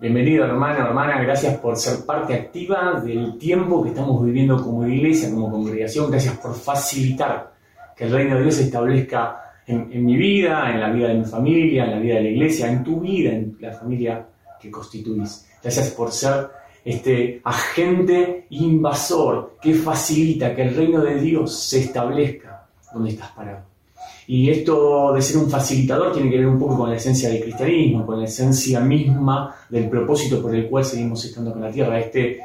Bienvenido hermano, hermana, gracias por ser parte activa del tiempo que estamos viviendo como iglesia, como congregación, gracias por facilitar que el reino de Dios se establezca en, mi vida, en la vida de mi familia, en la vida de la iglesia, en tu vida, en la familia que constituís. Gracias por ser este agente invasor que facilita que el reino de Dios se establezca donde estás parado. Y esto de ser un facilitador tiene que ver un poco con la esencia del cristianismo, con la esencia misma del propósito por el cual seguimos estando con la tierra. Este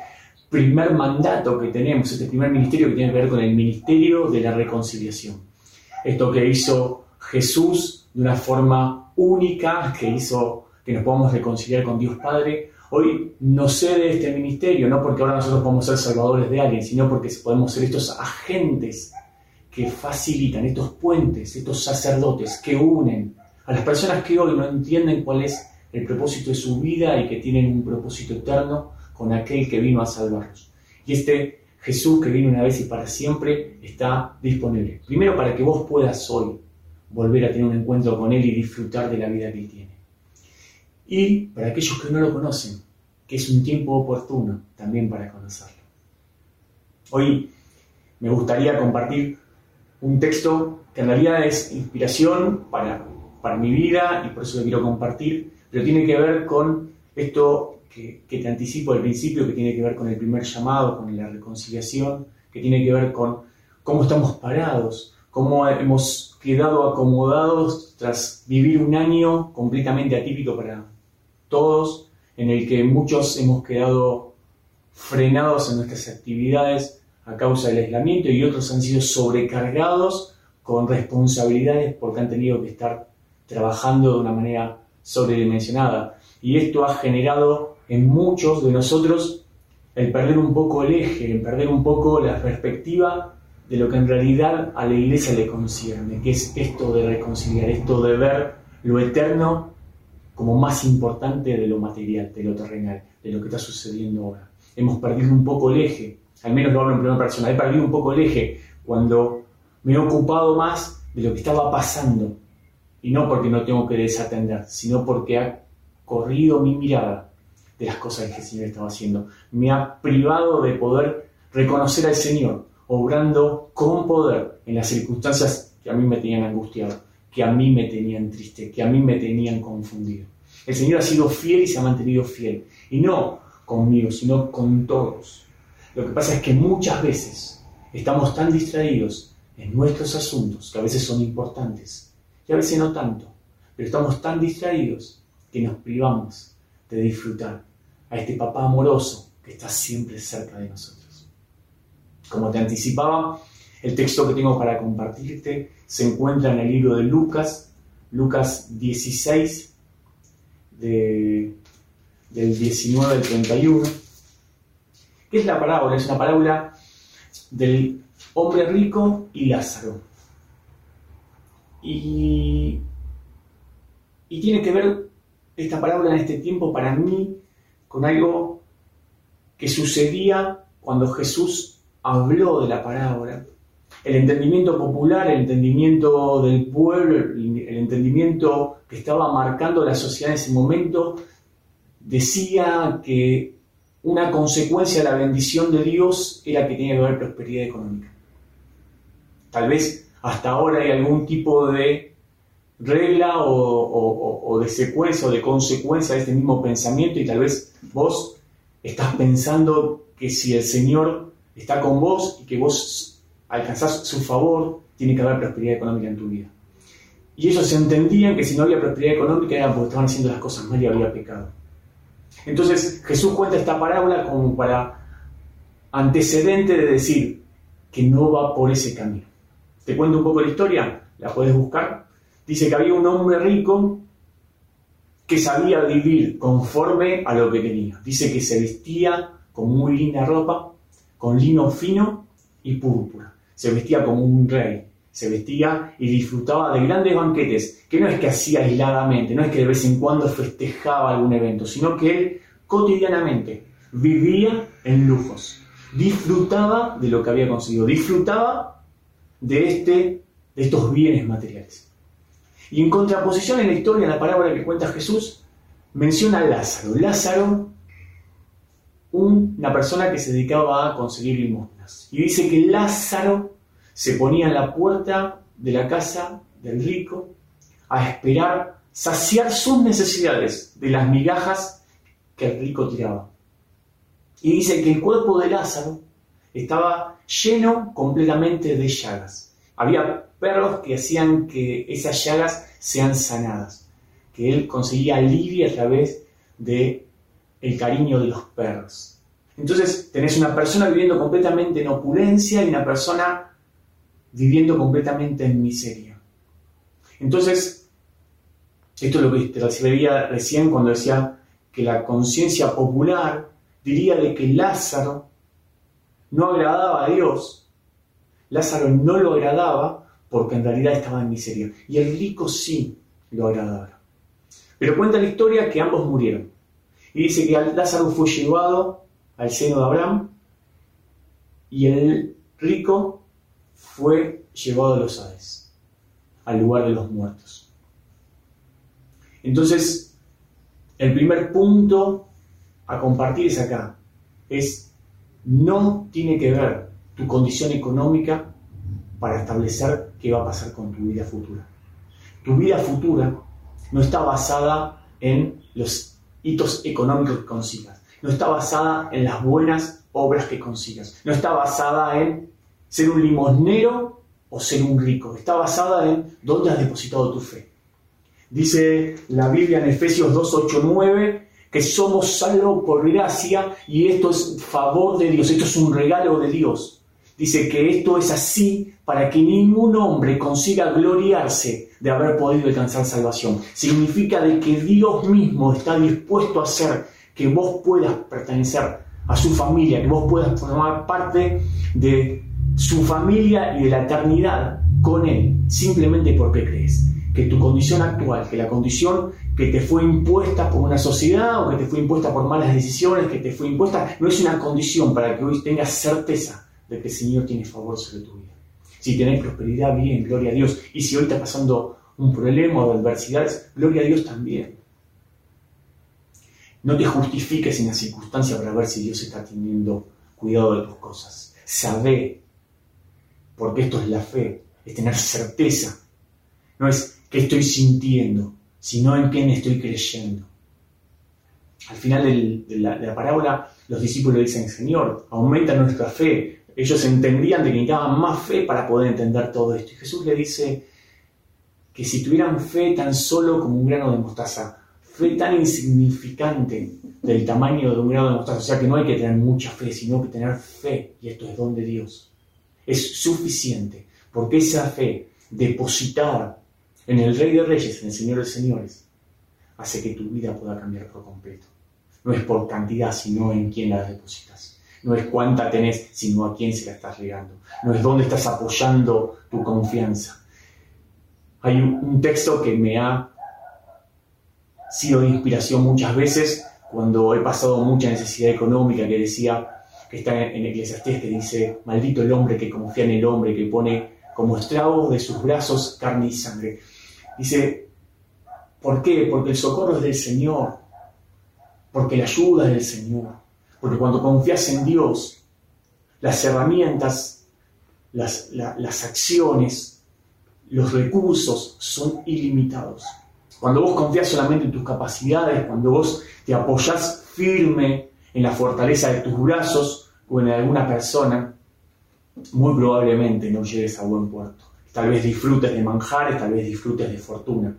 primer mandato que tenemos, este primer ministerio que tiene que ver con el ministerio de la reconciliación. Esto que hizo Jesús de una forma única, que hizo que nos podamos reconciliar con Dios Padre, hoy no cede este ministerio, no porque ahora nosotros podemos ser salvadores de alguien, sino porque podemos ser estos agentes que facilitan, estos puentes, estos sacerdotes que unen a las personas que hoy no entienden cuál es el propósito de su vida y que tienen un propósito eterno con aquel que vino a salvarlos. Y este Jesús que vino una vez y para siempre está disponible. Primero para que vos puedas hoy volver a tener un encuentro con Él y disfrutar de la vida que Él tiene. Y para aquellos que no lo conocen, que es un tiempo oportuno también para conocerlo. Hoy me gustaría compartir un texto que en realidad es inspiración para, para mi vida y por eso lo quiero compartir, pero tiene que ver con esto que, que te anticipo al principio, que tiene que ver con el primer llamado, con la reconciliación, que tiene que ver con cómo estamos parados, cómo hemos quedado acomodados tras vivir un año completamente atípico para todos, en el que muchos hemos quedado frenados en nuestras actividades, a causa del aislamiento y otros han sido sobrecargados con responsabilidades porque han tenido que estar trabajando de una manera sobredimensionada. Y esto ha generado en muchos de nosotros el perder un poco el eje, el perder un poco la perspectiva de lo que en realidad a la iglesia le concierne, que es esto de reconciliar, esto de ver lo eterno como más importante de lo material, de lo terrenal, de lo que está sucediendo ahora. Hemos perdido un poco el eje al menos lo hablo en primera persona, he perdido un poco el eje cuando me he ocupado más de lo que estaba pasando. Y no porque no tengo que desatender, sino porque ha corrido mi mirada de las cosas que el Señor estaba haciendo. Me ha privado de poder reconocer al Señor, obrando con poder en las circunstancias que a mí me tenían angustiado, que a mí me tenían triste, que a mí me tenían confundido. El Señor ha sido fiel y se ha mantenido fiel. Y no conmigo, sino con todos. Lo que pasa es que muchas veces estamos tan distraídos en nuestros asuntos, que a veces son importantes, y a veces no tanto, pero estamos tan distraídos que nos privamos de disfrutar a este papá amoroso que está siempre cerca de nosotros. Como te anticipaba, el texto que tengo para compartirte se encuentra en el libro de Lucas, Lucas 16, del 19 al 31 ¿Qué es la parábola? Es una parábola del hombre rico y Lázaro. Y, y tiene que ver esta parábola en este tiempo para mí con algo que sucedía cuando Jesús habló de la parábola. El entendimiento popular, el entendimiento del pueblo, el entendimiento que estaba marcando la sociedad en ese momento, decía que una consecuencia de la bendición de Dios era que tenía que haber prosperidad económica. Tal vez hasta ahora hay algún tipo de regla o, de secuencia o de consecuencia de este mismo pensamiento y tal vez vos estás pensando que si el Señor está con vos y que vos alcanzás su favor, tiene que haber prosperidad económica en tu vida. Y ellos entendían que si no había prosperidad económica era porque estaban haciendo las cosas mal y había pecado. Entonces Jesús cuenta esta parábola como para antecedente de decir que no va por ese camino. Te cuento un poco la historia, la puedes buscar. Dice que había un hombre rico que sabía vivir conforme a lo que tenía. Dice que se vestía con muy linda ropa, con lino fino y púrpura. Se vestía como un rey se vestía y disfrutaba de grandes banquetes, que no es que hacía aisladamente, no es que de vez en cuando festejaba algún evento, sino que él cotidianamente vivía en lujos, disfrutaba de lo que había conseguido, disfrutaba de, este, de estos bienes materiales. Y en contraposición en la historia, en la parábola que cuenta Jesús, menciona a Lázaro. Lázaro, una persona que se dedicaba a conseguir limosnas. Y dice que Lázaro se ponía en la puerta de la casa del rico a esperar saciar sus necesidades de las migajas que el rico tiraba. Y dice que el cuerpo de Lázaro estaba lleno completamente de llagas. Había perros que hacían que esas llagas sean sanadas, que él conseguía alivio a través de el cariño de los perros. Entonces tenés una persona viviendo completamente en opulencia y una persona viviendo completamente en miseria. Entonces, esto es lo que te veía recién cuando decía que la conciencia popular diría de que Lázaro no agradaba a Dios. Lázaro no lo agradaba porque en realidad estaba en miseria. Y el rico sí lo agradaba. Pero cuenta la historia que ambos murieron. Y dice que Lázaro fue llevado al seno de Abraham y el rico fue llevado a los Hades, al lugar de los muertos. Entonces, el primer punto a compartir es acá, es no tiene que ver tu condición económica para establecer qué va a pasar con tu vida futura. Tu vida futura no está basada en los hitos económicos que consigas, no está basada en las buenas obras que consigas, no está basada en ser un limosnero o ser un rico, está basada en dónde has depositado tu fe. Dice la Biblia en Efesios 2, 8, 9, que somos salvos por gracia y esto es favor de Dios, esto es un regalo de Dios. Dice que esto es así para que ningún hombre consiga gloriarse de haber podido alcanzar salvación. Significa de que Dios mismo está dispuesto a hacer que vos puedas pertenecer a su familia, que vos puedas formar parte de su familia y de la eternidad con Él, simplemente porque crees que tu condición actual, que la condición que te fue impuesta por una sociedad o que te fue impuesta por malas decisiones, que te fue impuesta, no es una condición para que hoy tengas certeza de que el Señor tiene favor sobre tu vida. Si tenés prosperidad, bien, gloria a Dios. Y si hoy está pasando un problema o adversidades, gloria a Dios también. No te justifiques en la circunstancia para ver si Dios está teniendo cuidado de tus cosas. Sabe, porque esto es la fe, es tener certeza. No es estoy sintiendo, sino en quién estoy creyendo. Al final de, la, parábola, los discípulos dicen, Señor, aumenta nuestra fe. Ellos entendían que necesitaban más fe para poder entender todo esto. Y Jesús le dice que si tuvieran fe tan solo como un grano de mostaza, fe tan insignificante del tamaño de un grano de mostaza, o sea que no hay que tener mucha fe, sino que tener fe, y esto es don de Dios, es suficiente, porque esa fe depositada en el Rey de Reyes, en el Señor de Señores, hace que tu vida pueda cambiar por completo. No es por cantidad, sino en quién la depositas. No es cuánta tenés, sino a quién se la estás regando. No es dónde estás apoyando tu confianza. Hay un texto que me ha sido de inspiración muchas veces cuando he pasado mucha necesidad económica, que decía, que está en Eclesiastés, que dice, maldito el hombre que confía en el hombre, que pone como estragos de sus brazos carne y sangre. Dice, ¿por qué? Porque el socorro es del Señor, porque la ayuda es del Señor, porque cuando confías en Dios, las herramientas, las, las acciones, los recursos son ilimitados. Cuando vos confías solamente en tus capacidades, cuando vos te apoyas firme en la fortaleza de tus brazos o en alguna persona, muy probablemente no llegues a buen puerto. Tal vez disfrutes de manjares, tal vez disfrutes de fortuna,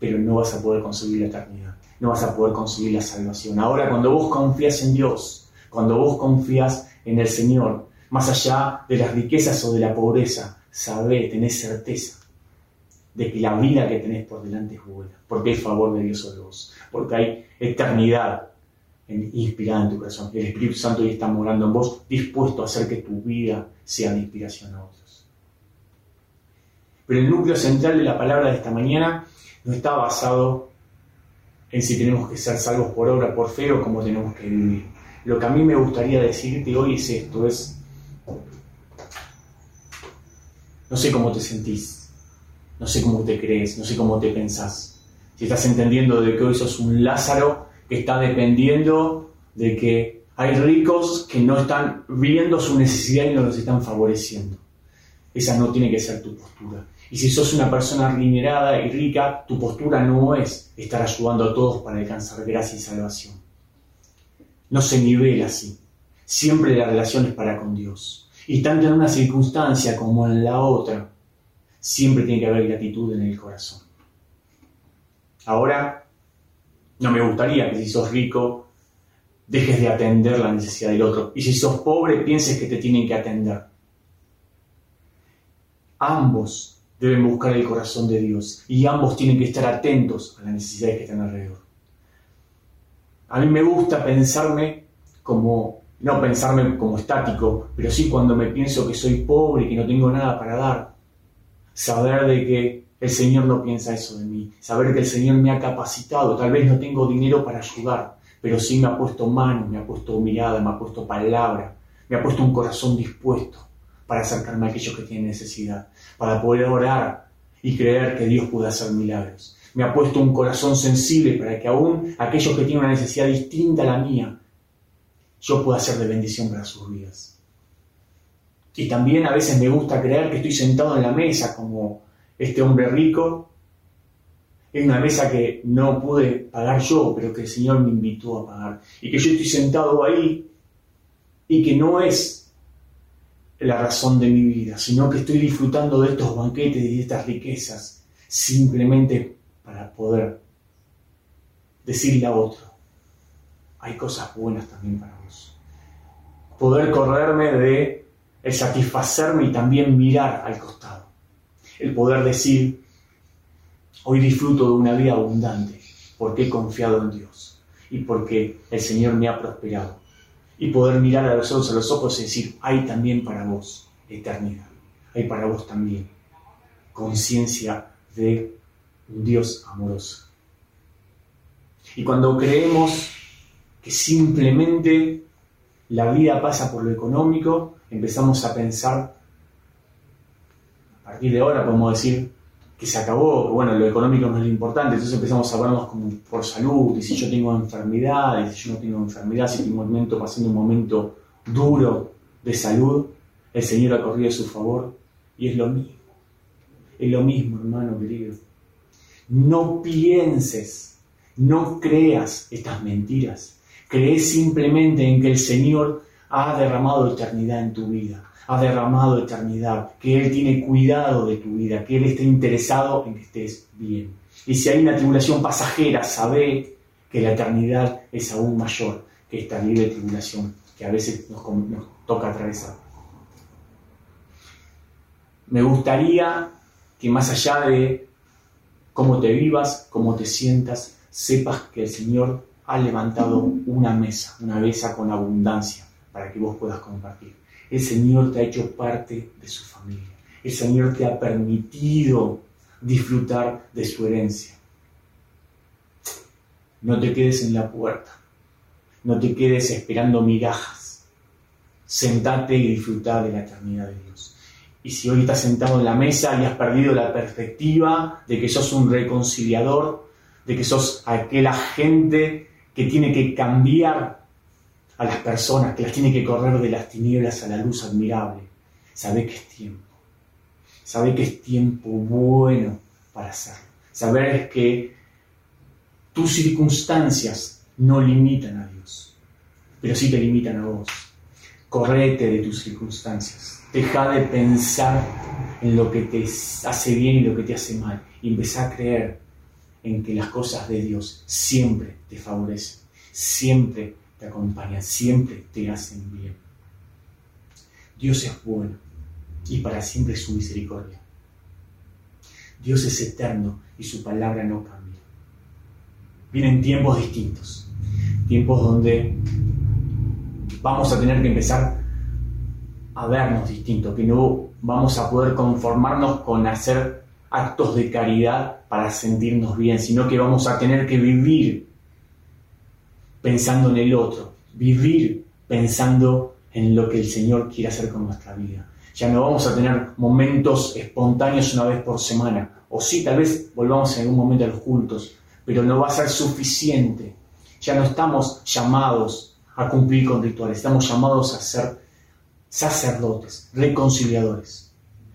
pero no vas a poder conseguir la eternidad, no vas a poder conseguir la salvación. Ahora, cuando vos confías en Dios, cuando vos confías en el Señor, más allá de las riquezas o de la pobreza, sabé, tenés certeza de que la vida que tenés por delante es buena, porque hay favor de Dios sobre vos, porque hay eternidad inspirada en tu corazón. El Espíritu Santo ya está morando en vos, dispuesto a hacer que tu vida sea de inspiración a otros. Pero el núcleo central de la palabra de esta mañana no está basado en si tenemos que ser salvos por obra, por fe o cómo tenemos que vivir. Lo que a mí me gustaría decirte hoy es esto, es, no sé cómo te sentís, no sé cómo te crees, no sé cómo te pensás. Si estás entendiendo de que hoy sos un Lázaro está dependiendo de que hay ricos que no están viendo su necesidad y no los están favoreciendo. Esa no tiene que ser tu postura. Y si sos una persona adinerada y rica, tu postura no es estar ayudando a todos para alcanzar gracia y salvación. No se nivela así. Siempre la relación es para con Dios. Y tanto en una circunstancia como en la otra, siempre tiene que haber gratitud en el corazón. Ahora, no me gustaría que si sos rico dejes de atender la necesidad del otro. Y si sos pobre, pienses que te tienen que atender. Ambos deben buscar el corazón de Dios y ambos tienen que estar atentos a las necesidades que están alrededor. A mí me gusta pensarme como, no pensarme como estático, pero sí cuando me pienso que soy pobre y que no tengo nada para dar. Saber de que el Señor no piensa eso de mí. Saber que el Señor me ha capacitado. Tal vez no tengo dinero para ayudar, pero sí me ha puesto mano, me ha puesto mirada, me ha puesto palabra, me ha puesto un corazón dispuesto para acercarme a aquellos que tienen necesidad, para poder orar y creer que Dios puede hacer milagros. Me ha puesto un corazón sensible para que aún aquellos que tienen una necesidad distinta a la mía, yo pueda ser de bendición para sus vidas. Y también a veces me gusta creer que estoy sentado en la mesa como este hombre rico en una mesa que no pude pagar yo, pero que el Señor me invitó a pagar. Y que yo estoy sentado ahí y que no es la razón de mi vida, sino que estoy disfrutando de estos banquetes y de estas riquezas simplemente para poder decirle a otro, hay cosas buenas también para vos. Poder correrme de el satisfacerme y también mirar al costado el poder decir, hoy disfruto de una vida abundante porque he confiado en Dios y porque el Señor me ha prosperado. Y poder mirar a los ojos a los ojos y decir, hay también para vos eternidad, hay para vos también conciencia de un Dios amoroso. Y cuando creemos que simplemente la vida pasa por lo económico, empezamos a pensar partir de ahora podemos decir que se acabó, bueno, lo económico no es lo importante, entonces empezamos a hablarnos como por salud, y si yo tengo enfermedad, y si yo no tengo enfermedad, si tengo un momento, pasando un momento duro de salud, el Señor ha corrido a su favor, y es lo mismo, es lo mismo, hermano querido. No pienses, no creas estas mentiras, crees simplemente en que el Señor ha derramado eternidad en tu vida ha derramado eternidad, que Él tiene cuidado de tu vida, que Él está interesado en que estés bien. Y si hay una tribulación pasajera, sabe que la eternidad es aún mayor que esta libre tribulación que a veces nos, nos toca atravesar. Me gustaría que más allá de cómo te vivas, cómo te sientas, sepas que el Señor ha levantado una mesa, una mesa con abundancia para que vos puedas compartir. El Señor te ha hecho parte de su familia. El Señor te ha permitido disfrutar de su herencia. No te quedes en la puerta. No te quedes esperando migajas. Sentate y disfruta de la eternidad de Dios. Y si hoy estás sentado en la mesa y has perdido la perspectiva de que sos un reconciliador, de que sos aquella gente que tiene que cambiar a las personas, que las tiene que correr de las tinieblas a la luz admirable. Sabe que es tiempo. Sabe que es tiempo bueno para hacerlo. Saber que tus circunstancias no limitan a Dios, pero sí te limitan a vos. Correte de tus circunstancias. Deja de pensar en lo que te hace bien y lo que te hace mal. Y empezá a creer en que las cosas de Dios siempre te favorecen, siempre te acompañan, siempre te hacen bien. Dios es bueno y para siempre es su misericordia. Dios es eterno y su palabra no cambia. Vienen tiempos distintos, tiempos donde vamos a tener que empezar a vernos distintos, que no vamos a poder conformarnos con hacer actos de caridad para sentirnos bien, sino que vamos a tener que vivir pensando en el otro, vivir pensando en lo que el Señor quiere hacer con nuestra vida. Ya no vamos a tener momentos espontáneos una vez por semana, o sí, tal vez volvamos en algún momento a los cultos, pero no va a ser suficiente. Ya no estamos llamados a cumplir con rituales, estamos llamados a ser sacerdotes, reconciliadores.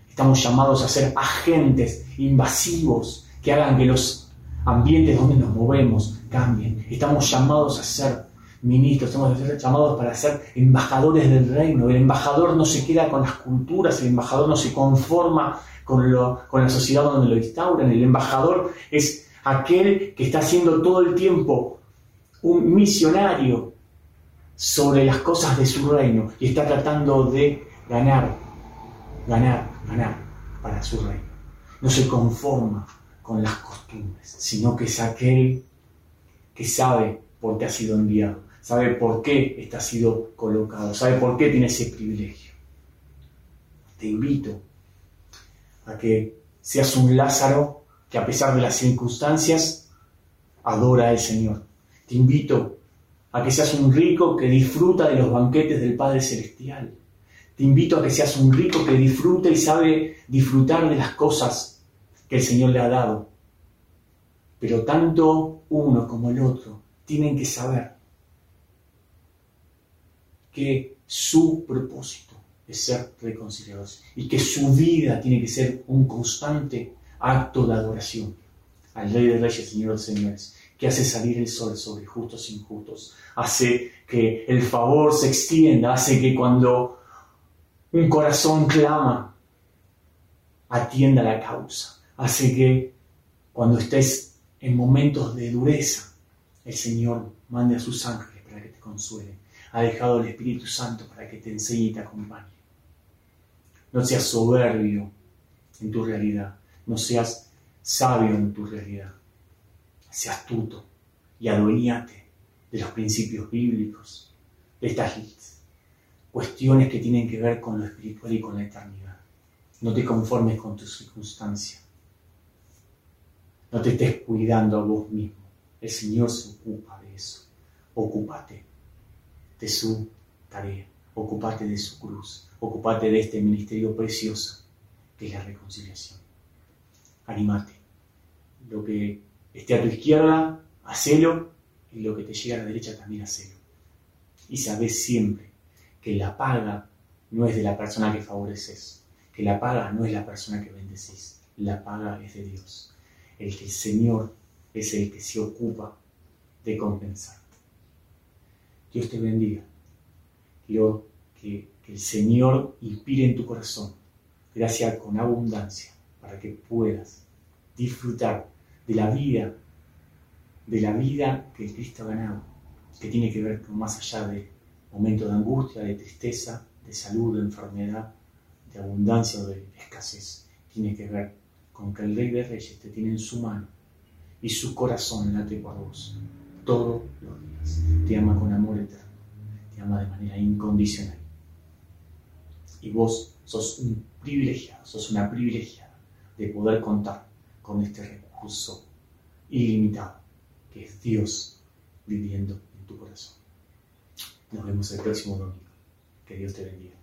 Estamos llamados a ser agentes invasivos que hagan que los ambientes donde nos movemos cambien. Estamos llamados a ser ministros, estamos llamados para ser embajadores del reino. El embajador no se queda con las culturas, el embajador no se conforma con, con la sociedad donde lo instauran. El embajador es aquel que está haciendo todo el tiempo un misionario sobre las cosas de su reino y está tratando de ganar, ganar, ganar para su reino. No se conforma con las costumbres, sino que es aquel que sabe por qué ha sido enviado, sabe por qué está sido colocado, sabe por qué tiene ese privilegio. Te invito a que seas un Lázaro que a pesar de las circunstancias adora al Señor. Te invito a que seas un rico que disfruta de los banquetes del Padre Celestial. Te invito a que seas un rico que disfruta y sabe disfrutar de las cosas que el Señor le ha dado. Pero tanto uno como el otro tienen que saber que su propósito es ser reconciliados y que su vida tiene que ser un constante acto de adoración al Rey de Reyes, Señor de Señores, que hace salir el sol sobre justos e injustos, hace que el favor se extienda, hace que cuando un corazón clama, atienda la causa, hace que cuando estés en momentos de dureza, el Señor mande a sus ángeles para que te consuelen. Ha dejado el Espíritu Santo para que te enseñe y te acompañe. No seas soberbio en tu realidad, no seas sabio en tu realidad sea astuto y adueñate de los principios bíblicos, de estas cuestiones que tienen que ver con lo espiritual y con la eternidad. No te conformes con tu circunstancia. No te estés cuidando a vos mismo. El Señor se ocupa de eso. Ocúpate de su tarea. Ocúpate de su cruz. Ocúpate de este ministerio precioso que es la reconciliación. Animate. Lo que esté a tu izquierda, hacelo, y lo que te llega a la derecha también hacelo. Y sabes siempre que la paga no es de la persona que favoreces, que la paga no es la persona que bendecís, la paga es de Dios. El Señor es el que se ocupa de compensarte. Dios te bendiga. Quiero que, que el Señor inspire en tu corazón gracia con abundancia para que puedas disfrutar de la vida, de la vida que Cristo ha ganado, que tiene que ver con más allá de momentos de angustia, de tristeza, de salud, de enfermedad, de abundancia o de escasez. Tiene que ver con que el Rey de Reyes te tiene en su mano y su corazón late por vos todos los días. Te ama con amor eterno, te ama de manera incondicional. Y vos sos un privilegiado, sos una privilegiada de poder contar con este recurso ilimitado, que es Dios viviendo en tu corazón. Nos vemos el próximo domingo. Que Dios te bendiga.